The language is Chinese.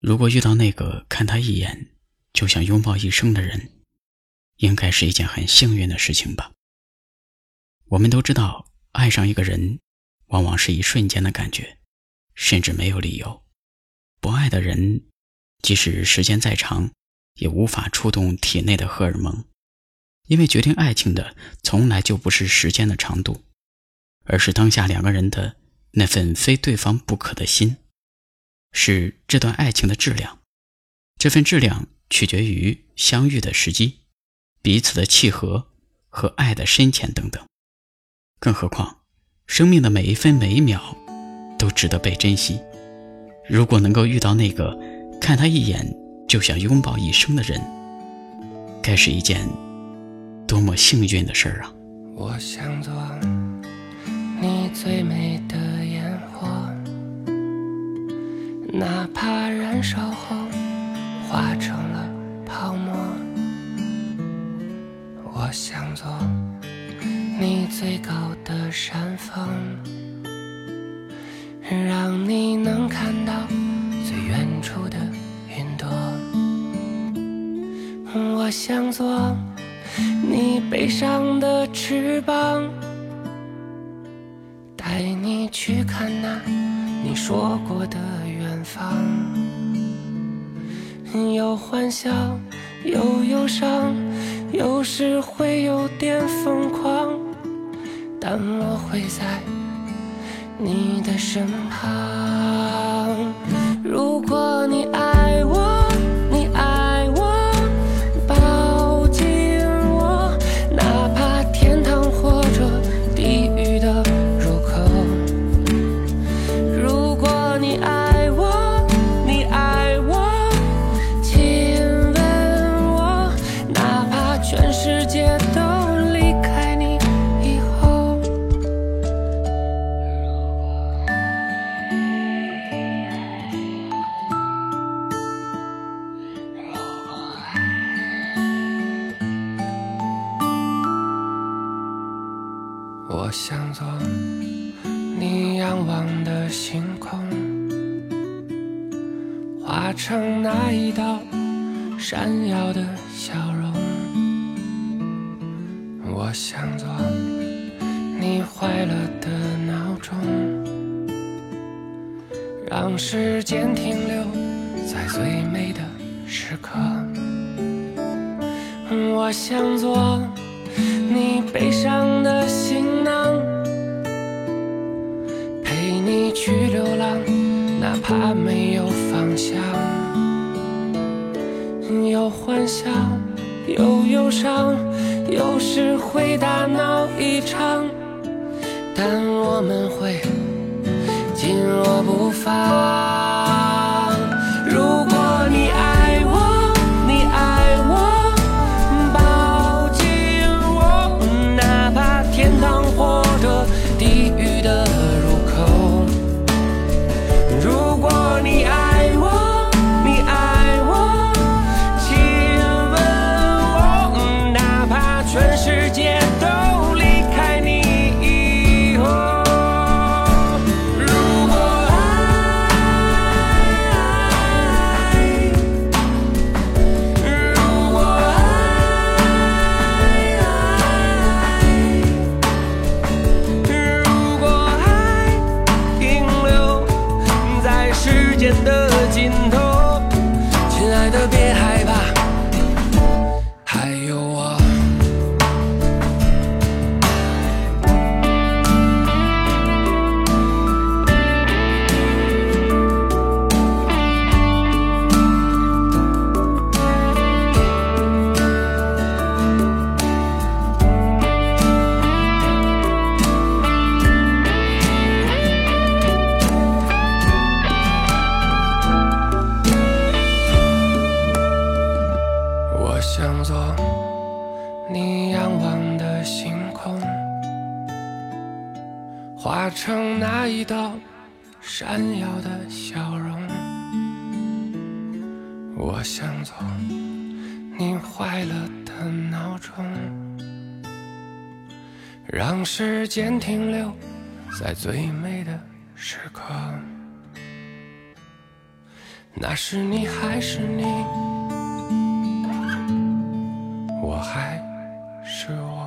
如果遇到那个看他一眼就想拥抱一生的人，应该是一件很幸运的事情吧。我们都知道，爱上一个人，往往是一瞬间的感觉，甚至没有理由。不爱的人，即使时间再长，也无法触动体内的荷尔蒙，因为决定爱情的从来就不是时间的长度，而是当下两个人的那份非对方不可的心。是这段爱情的质量，这份质量取决于相遇的时机、彼此的契合和爱的深浅等等。更何况，生命的每一分每一秒都值得被珍惜。如果能够遇到那个看他一眼就想拥抱一生的人，该是一件多么幸运的事儿啊！我想做你最美的眼。哪怕燃烧后化成了泡沫，我想做你最高的山峰，让你能看到最远处的云朵。我想做你背上的翅膀，带你去看那你说过的云。远方，有欢笑，有忧伤，有时会有点疯狂，但我会在你的身旁。如果你爱我想做你仰望的星空，化成那一道闪耀的笑容。我想做你坏了的闹钟，让时间停留在最美的时刻。我想做。你背上的行怕没有方向。有幻想，有忧伤，有时会大闹一场，但我们会紧握不放。你仰望的星空，化成那一道闪耀的笑容，我想做你坏了的闹钟，让时间停留在最美的时刻，那是你还是你？我还是我。